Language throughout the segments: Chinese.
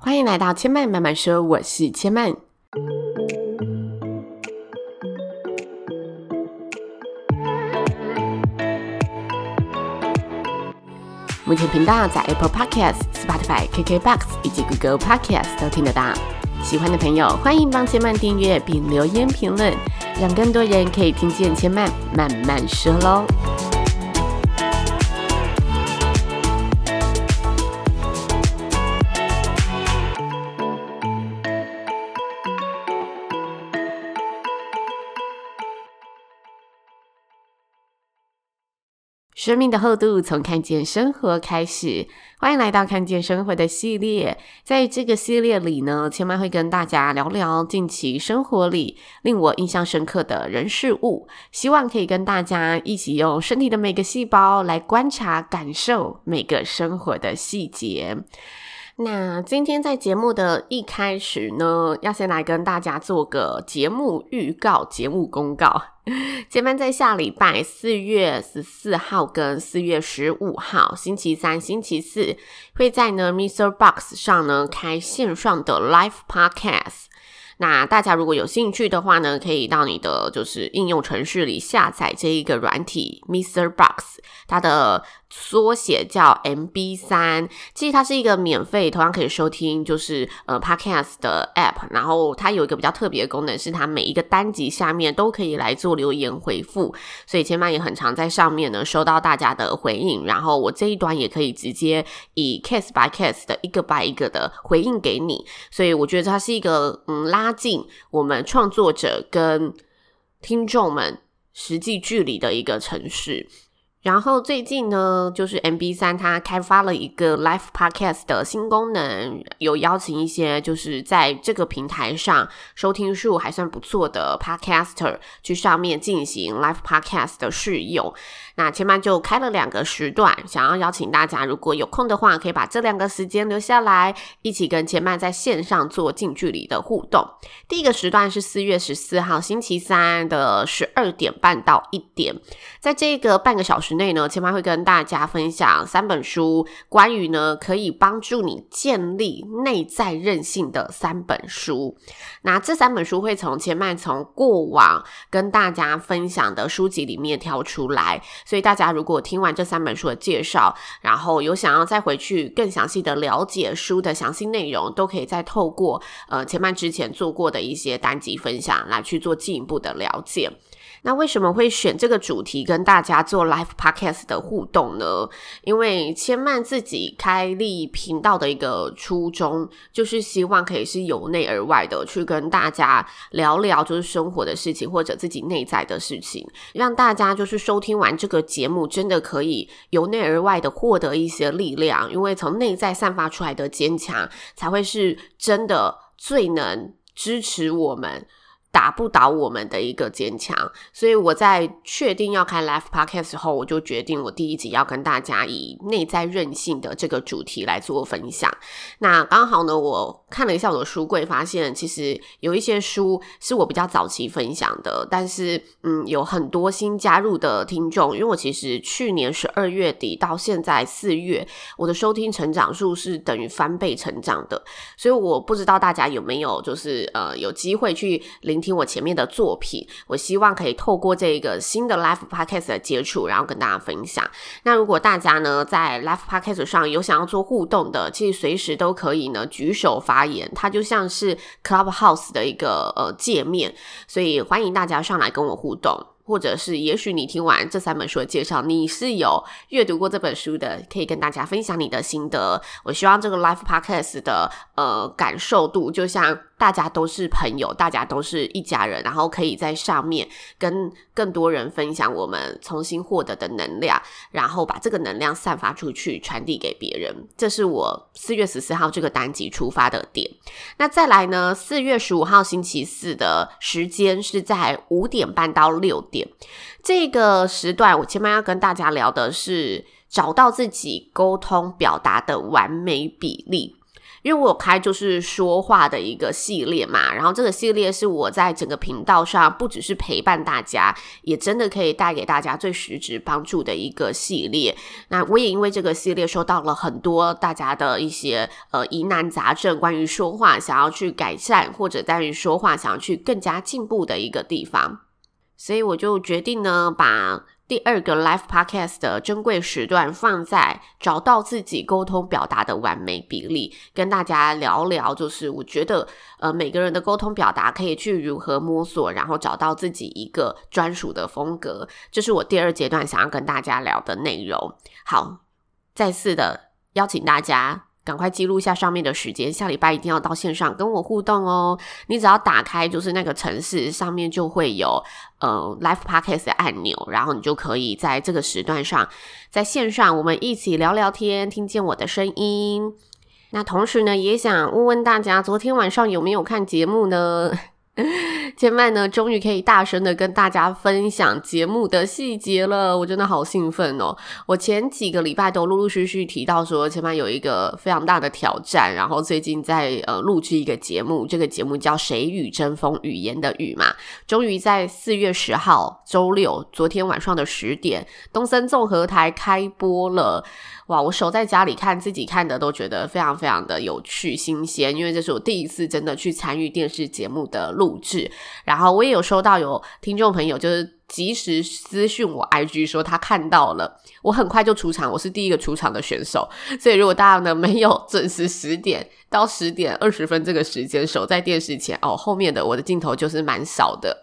欢迎来到千嫚慢慢说，我是千嫚。目前频道在 Apple Podcast、Spotify、KKBox 以及 Google Podcast 都听得到。喜欢的朋友欢迎帮千嫚订阅并留言评论，让更多人可以听见千嫚慢慢说喽。生命的厚度从看见生活开始，欢迎来到看见生活的系列。在这个系列里呢，千嫚会跟大家聊聊近期生活里令我印象深刻的人事物，希望可以跟大家一起用身体的每个细胞来观察、感受每个生活的细节。那今天在节目的一开始呢，要先来跟大家做个节目预告、节目公告。千嫚在下礼拜四月十四号跟四月十五号，星期三、星期四，会在呢 MixerBox 上呢开线上的 Live Podcast。那大家如果有兴趣的话呢，可以到你的就是应用程式里下载这一个软体 Mr. Box，它的。缩写叫 MB3，其实它是一个免费，同样可以收听，就是呃 Podcast 的 App。然后它有一个比较特别的功能，是它每一个单集下面都可以来做留言回复，所以千嫚也很常在上面呢收到大家的回应。然后我这一端也可以直接以 Case by Case 的一个 by 一个的回应给你，所以我觉得它是一个嗯拉拉近我们创作者跟听众们实际距离的一个城市。然后最近呢，就是 MB3 它开发了一个 Live Podcast 的新功能，有邀请一些就是在这个平台上收听数还算不错的 Podcaster 去上面进行 Live Podcast 的试用。那千嫚就开了两个时段，想要邀请大家，如果有空的话，可以把这两个时间留下来，一起跟千嫚在线上做近距离的互动。第一个时段是四月十四号星期三的十二点半到一点，在这个半个小时之内呢，千嫚会跟大家分享三本书，关于呢可以帮助你建立内在韧性的三本书。那这三本书会从千嫚从过往跟大家分享的书籍里面挑出来。所以大家如果听完这三本书的介绍，然后有想要再回去更详细的了解书的详细内容，都可以再透过呃千嫚之前做过的一些单集分享来去做进一步的了解。那为什么会选这个主题跟大家做 live podcast 的互动呢？因为千曼自己开立频道的一个初衷，就是希望可以是由内而外的去跟大家聊聊，就是生活的事情或者自己内在的事情，让大家就是收听完这个节目，真的可以由内而外的获得一些力量，因为从内在散发出来的坚强，才会是真的最能支持我们。打不倒我们的一个坚强，所以我在确定要开 Life Podcast 后，我就决定我第一集要跟大家以内在韧性的这个主题来做分享。那刚好呢，我看了一下我的书柜，发现其实有一些书是我比较早期分享的，但是嗯，有很多新加入的听众，因为我其实去年十二月底到现在四月，我的收听成长数是等于翻倍成长的，所以我不知道大家有没有就是呃有机会去聆。听我前面的作品，我希望可以透过这个新的 Live Podcast 的接触，然后跟大家分享。那如果大家呢在 Live Podcast 上有想要做互动的，其实随时都可以呢举手发言，它就像是 Clubhouse 的一个呃界面，所以欢迎大家上来跟我互动。或者是，也许你听完这三本书的介绍，你是有阅读过这本书的，可以跟大家分享你的心得。我希望这个 Life Podcast 的呃感受度，就像大家都是朋友，大家都是一家人，然后可以在上面跟更多人分享我们重新获得的能量，然后把这个能量散发出去，传递给别人。这是我四月十四号这个单集出发的点。那再来呢，四月十五号星期四的时间是在五点半到六点。这个时段，我前面要跟大家聊的是找到自己沟通表达的完美比例。因为我有开就是说话的一个系列嘛，然后这个系列是我在整个频道上不只是陪伴大家，也真的可以带给大家最实质帮助的一个系列。那我也因为这个系列收到了很多大家的一些呃疑难杂症，关于说话想要去改善，或者关于说话想要去更加进步的一个地方，所以我就决定呢把。第二个 Live Podcast 的珍贵时段放在找到自己沟通表达的完美比例，跟大家聊聊，就是我觉得呃每个人的沟通表达可以去如何摸索，然后找到自己一个专属的风格，这是我第二阶段想要跟大家聊的内容。好，再次的邀请大家。赶快记录一下上面的时间，下礼拜一定要到线上跟我互动哦。你只要打开就是那个城市，上面就会有呃 Live Podcast 的按钮，然后你就可以在这个时段上，在线上我们一起聊聊天，听见我的声音。那同时呢，也想问问大家，昨天晚上有没有看节目呢？千嫚呢，终于可以大声的跟大家分享节目的细节了，我真的好兴奋哦！我前几个礼拜都陆陆续续提到说，千嫚有一个非常大的挑战，然后最近在呃录制一个节目，这个节目叫《谁与争锋语言的语》嘛，终于在四月十号周六，昨天晚上的十点，东森综合台开播了。哇！我守在家里看，自己看的都觉得非常非常的有趣、新鲜，因为这是我第一次真的去参与电视节目的录制。然后我也有收到有听众朋友就是及时私讯我 IG 说他看到了，我很快就出场，我是第一个出场的选手。所以如果大家呢没有准时十点到十点二十分这个时间守在电视前哦，后面的我的镜头就是蛮少的。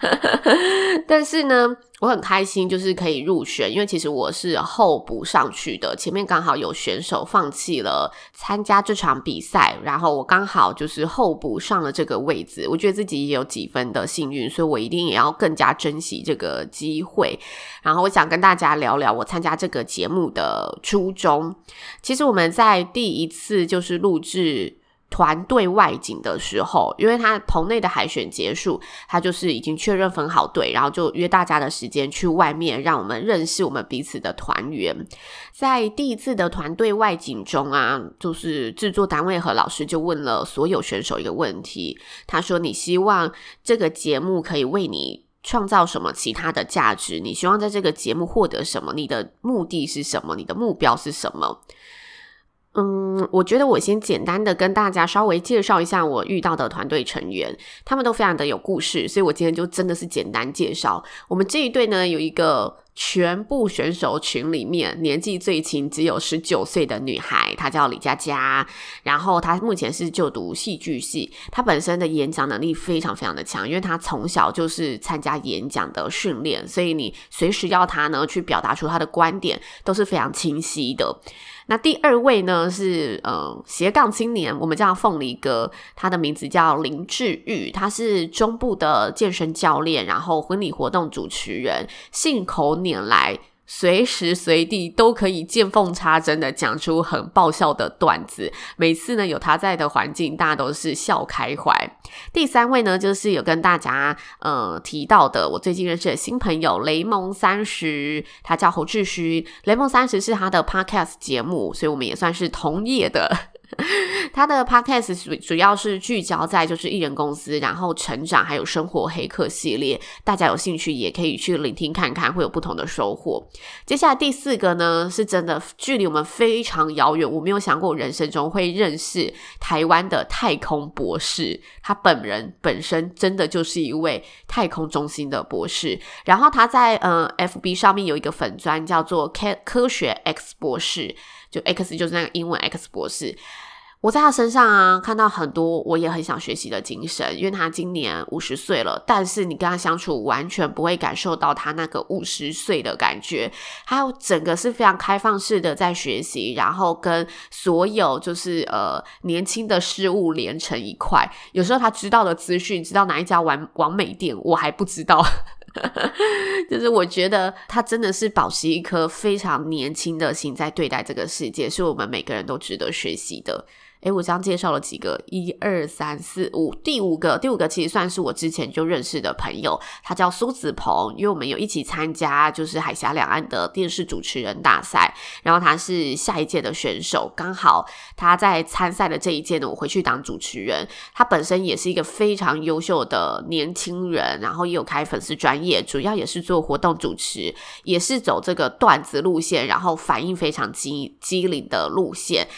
但是呢，我很开心，就是可以入选，因为其实我是候补上去的。前面刚好有选手放弃了参加这场比赛，然后我刚好就是候补上了这个位置。我觉得自己也有几分的幸运，所以我一定也要更加珍惜这个机会。然后我想跟大家聊聊我参加这个节目的初衷。其实我们在第一次就是录制。团队外景的时候，因为他棚内的海选结束，他就是已经确认分好队，然后就约大家的时间去外面，让我们认识我们彼此的团员。在第一次的团队外景中啊，就是制作单位和老师就问了所有选手一个问题，他说：“你希望这个节目可以为你创造什么其他的价值？你希望在这个节目获得什么？你的目的是什么？你的目标是什么？”嗯，我觉得我先简单的跟大家稍微介绍一下我遇到的团队成员，他们都非常的有故事，所以我今天就真的是简单介绍。我们这一队呢，有一个全部选手群里面年纪最轻，只有十九岁的女孩，她叫李佳佳，然后她目前是就读戏剧系，她本身的演讲能力非常非常的强，因为她从小就是参加演讲的训练，所以你随时要她呢去表达出她的观点都是非常清晰的。那第二位呢是呃斜杠青年，我们叫凤梨哥，他的名字叫林志玉，他是中部的健身教练，然后婚礼活动主持人，信口年来。随时随地都可以见缝插针的讲出很爆笑的段子，每次呢有他在的环境，大家都是笑开怀。第三位呢，就是有跟大家呃提到的，我最近认识的新朋友雷蒙三十，他叫侯志勋，雷蒙三十是他的 podcast 节目，所以我们也算是同业的。他的 podcast 主主要是聚焦在就是艺人公司，然后成长还有生活黑客系列，大家有兴趣也可以去聆听看看，会有不同的收获。接下来第四个呢，是真的距离我们非常遥远，我没有想过人生中会认识台湾的太空博士，他本人本身真的就是一位太空中心的博士，然后他在呃 FB 上面有一个粉专叫做科科学 X 博士。就 X 就是那个英文 X 博士，我在他身上啊看到很多我也很想学习的精神，因为他今年五十岁了，但是你跟他相处完全不会感受到他那个五十岁的感觉，还有整个是非常开放式的在学习，然后跟所有就是呃年轻的事物连成一块，有时候他知道的资讯，知道哪一家完完美店，我还不知道。就是我觉得他真的是保持一颗非常年轻的心在对待这个世界，是我们每个人都值得学习的。诶，我这样介绍了几个，一二三四五，第五个，第五个其实算是我之前就认识的朋友，他叫苏子鹏，因为我们有一起参加就是海峡两岸的电视主持人大赛，然后他是下一届的选手，刚好他在参赛的这一届呢，我回去当主持人。他本身也是一个非常优秀的年轻人，然后也有开粉丝专业，主要也是做活动主持，也是走这个段子路线，然后反应非常机机灵的路线。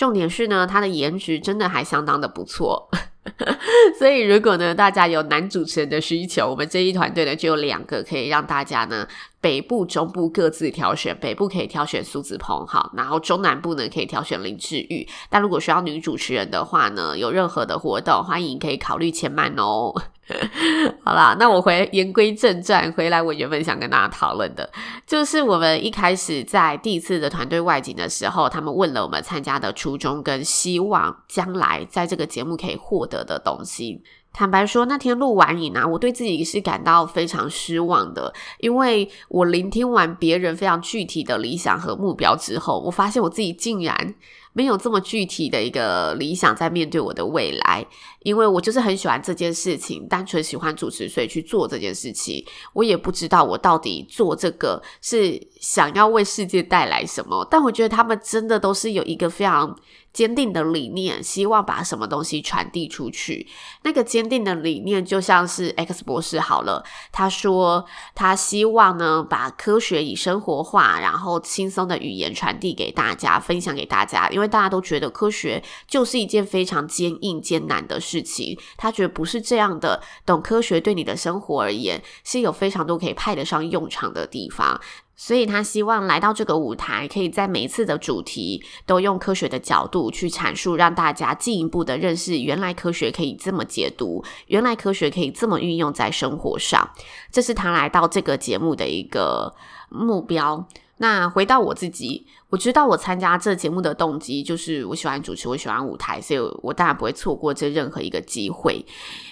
重点是呢，他的颜值真的还相当的不错，所以如果呢，大家有男主持人的需求，我们这一团队呢就有两个可以让大家呢。北部、中部各自挑选，北部可以挑选苏子鹏，好，然后中南部呢可以挑选林志玉。但如果需要女主持人的话呢，有任何的活动，欢迎可以考虑千曼哦。好啦，那我回言归正传，回来我原本想跟大家讨论的，就是我们一开始在第一次的团队外景的时候，他们问了我们参加的初衷跟希望，将来在这个节目可以获得的东西。坦白说，那天录完影啊，我对自己是感到非常失望的，因为我聆听完别人非常具体的理想和目标之后，我发现我自己竟然没有这么具体的一个理想在面对我的未来，因为我就是很喜欢这件事情，单纯喜欢主持，所以去做这件事情。我也不知道我到底做这个是想要为世界带来什么，但我觉得他们真的都是有一个非常。坚定的理念，希望把什么东西传递出去。那个坚定的理念就像是 X 博士好了，他说他希望呢，把科学以生活化，然后轻松的语言传递给大家，分享给大家。因为大家都觉得科学就是一件非常坚硬、艰难的事情，他觉得不是这样的。懂科学对你的生活而言，是有非常多可以派得上用场的地方。所以他希望来到这个舞台，可以在每一次的主题都用科学的角度去阐述，让大家进一步的认识原来科学可以这么解读，原来科学可以这么运用在生活上。这是他来到这个节目的一个目标。那回到我自己，我知道我参加这节目的动机就是我喜欢主持，我喜欢舞台，所以我当然不会错过这任何一个机会。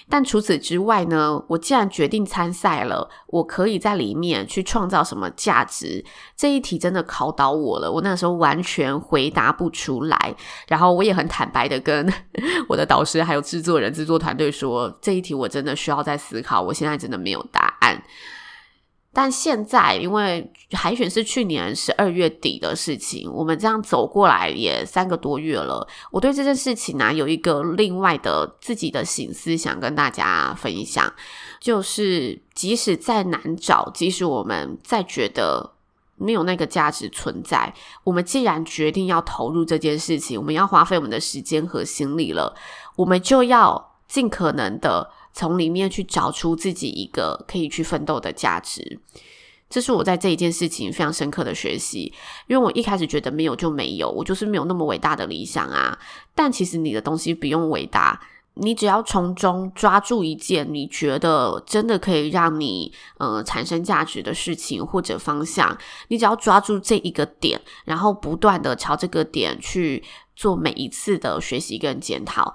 但除此之外呢，我既然决定参赛了，我可以在里面去创造什么价值？这一题真的考倒我了，我那时候完全回答不出来。然后我也很坦白的跟 我的导师还有制作人、制作团队说，这一题我真的需要再思考，我现在真的没有答案。但现在，因为海选是去年十二月底的事情，我们这样走过来也三个多月了。我对这件事情呢、有一个另外的自己的省思，想跟大家分享，就是即使再难找，即使我们再觉得没有那个价值存在，我们既然决定要投入这件事情，我们要花费我们的时间和心力了，我们就要尽可能的。从里面去找出自己一个可以去奋斗的价值，这是我在这一件事情非常深刻的学习。因为我一开始觉得没有就没有，我就是没有那么伟大的理想啊。但其实你的东西不用伟大，你只要从中抓住一件你觉得真的可以让你呃产生价值的事情或者方向，你只要抓住这一个点，然后不断的朝这个点去做每一次的学习跟检讨。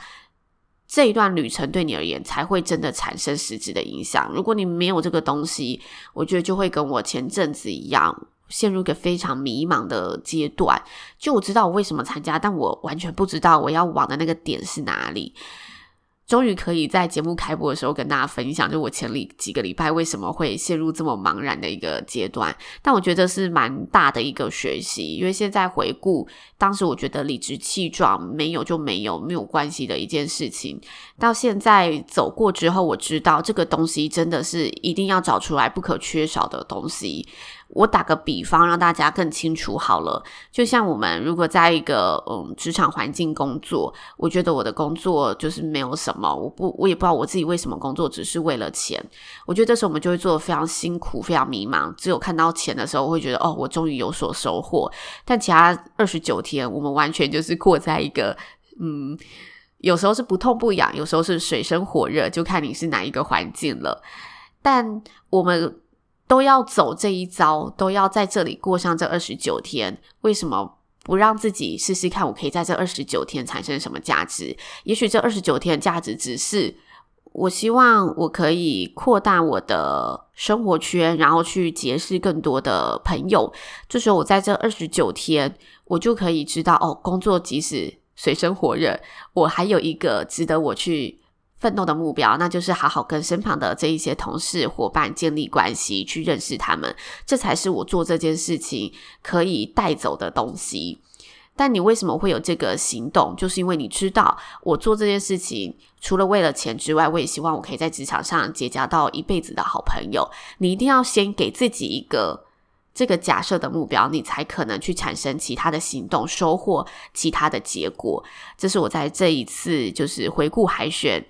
这一段旅程对你而言才会真的产生实质的影响。如果你没有这个东西，我觉得就会跟我前阵子一样，陷入一个非常迷茫的阶段。就我知道我为什么参加，但我完全不知道我要往的那个点是哪里。终于可以在节目开播的时候跟大家分享，就我前里几个礼拜为什么会陷入这么茫然的一个阶段。但我觉得是蛮大的一个学习，因为现在回顾当时，我觉得理直气壮，没有就没有，没有关系的一件事情。到现在走过之后，我知道这个东西真的是一定要找出来不可缺少的东西。我打个比方，让大家更清楚好了。就像我们如果在一个嗯职场环境工作，我觉得我的工作就是没有什么，我不我也不知道我自己为什么工作，只是为了钱。我觉得这时候我们就会做的非常辛苦，非常迷茫。只有看到钱的时候，我会觉得哦，我终于有所收获。但其他二十九天，我们完全就是过在一个嗯，有时候是不痛不痒，有时候是水深火热，就看你是哪一个环境了。但我们。都要走这一遭，都要在这里过上这二十九天。为什么不让自己试试看？我可以在这二十九天产生什么价值？也许这二十九天的价值只是，我希望我可以扩大我的生活圈，然后去结识更多的朋友。这时候我在这二十九天，我就可以知道哦，工作即使水深火热，我还有一个值得我去奋斗的目标，那就是好好跟身旁的这一些同事伙伴建立关系，去认识他们，这才是我做这件事情可以带走的东西。但你为什么会有这个行动？就是因为你知道，我做这件事情除了为了钱之外，我也希望我可以在职场上结交到一辈子的好朋友。你一定要先给自己一个这个假设的目标，你才可能去产生其他的行动，收获其他的结果。这是我在这一次就是回顾海选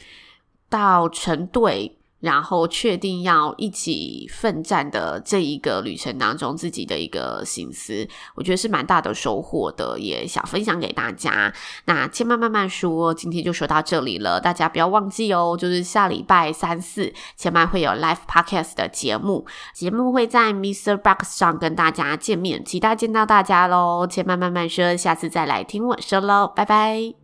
到成队。然后确定要一起奋战的这一个旅程当中，自己的一个心思，我觉得是蛮大的收获的，也想分享给大家。那千嫚慢慢说，今天就说到这里了，大家不要忘记哦，就是下礼拜三四千嫚会有 live podcast 的节目，节目会在 MixerBox 上跟大家见面，期待见到大家喽。千嫚慢慢说，下次再来听我说喽，拜拜。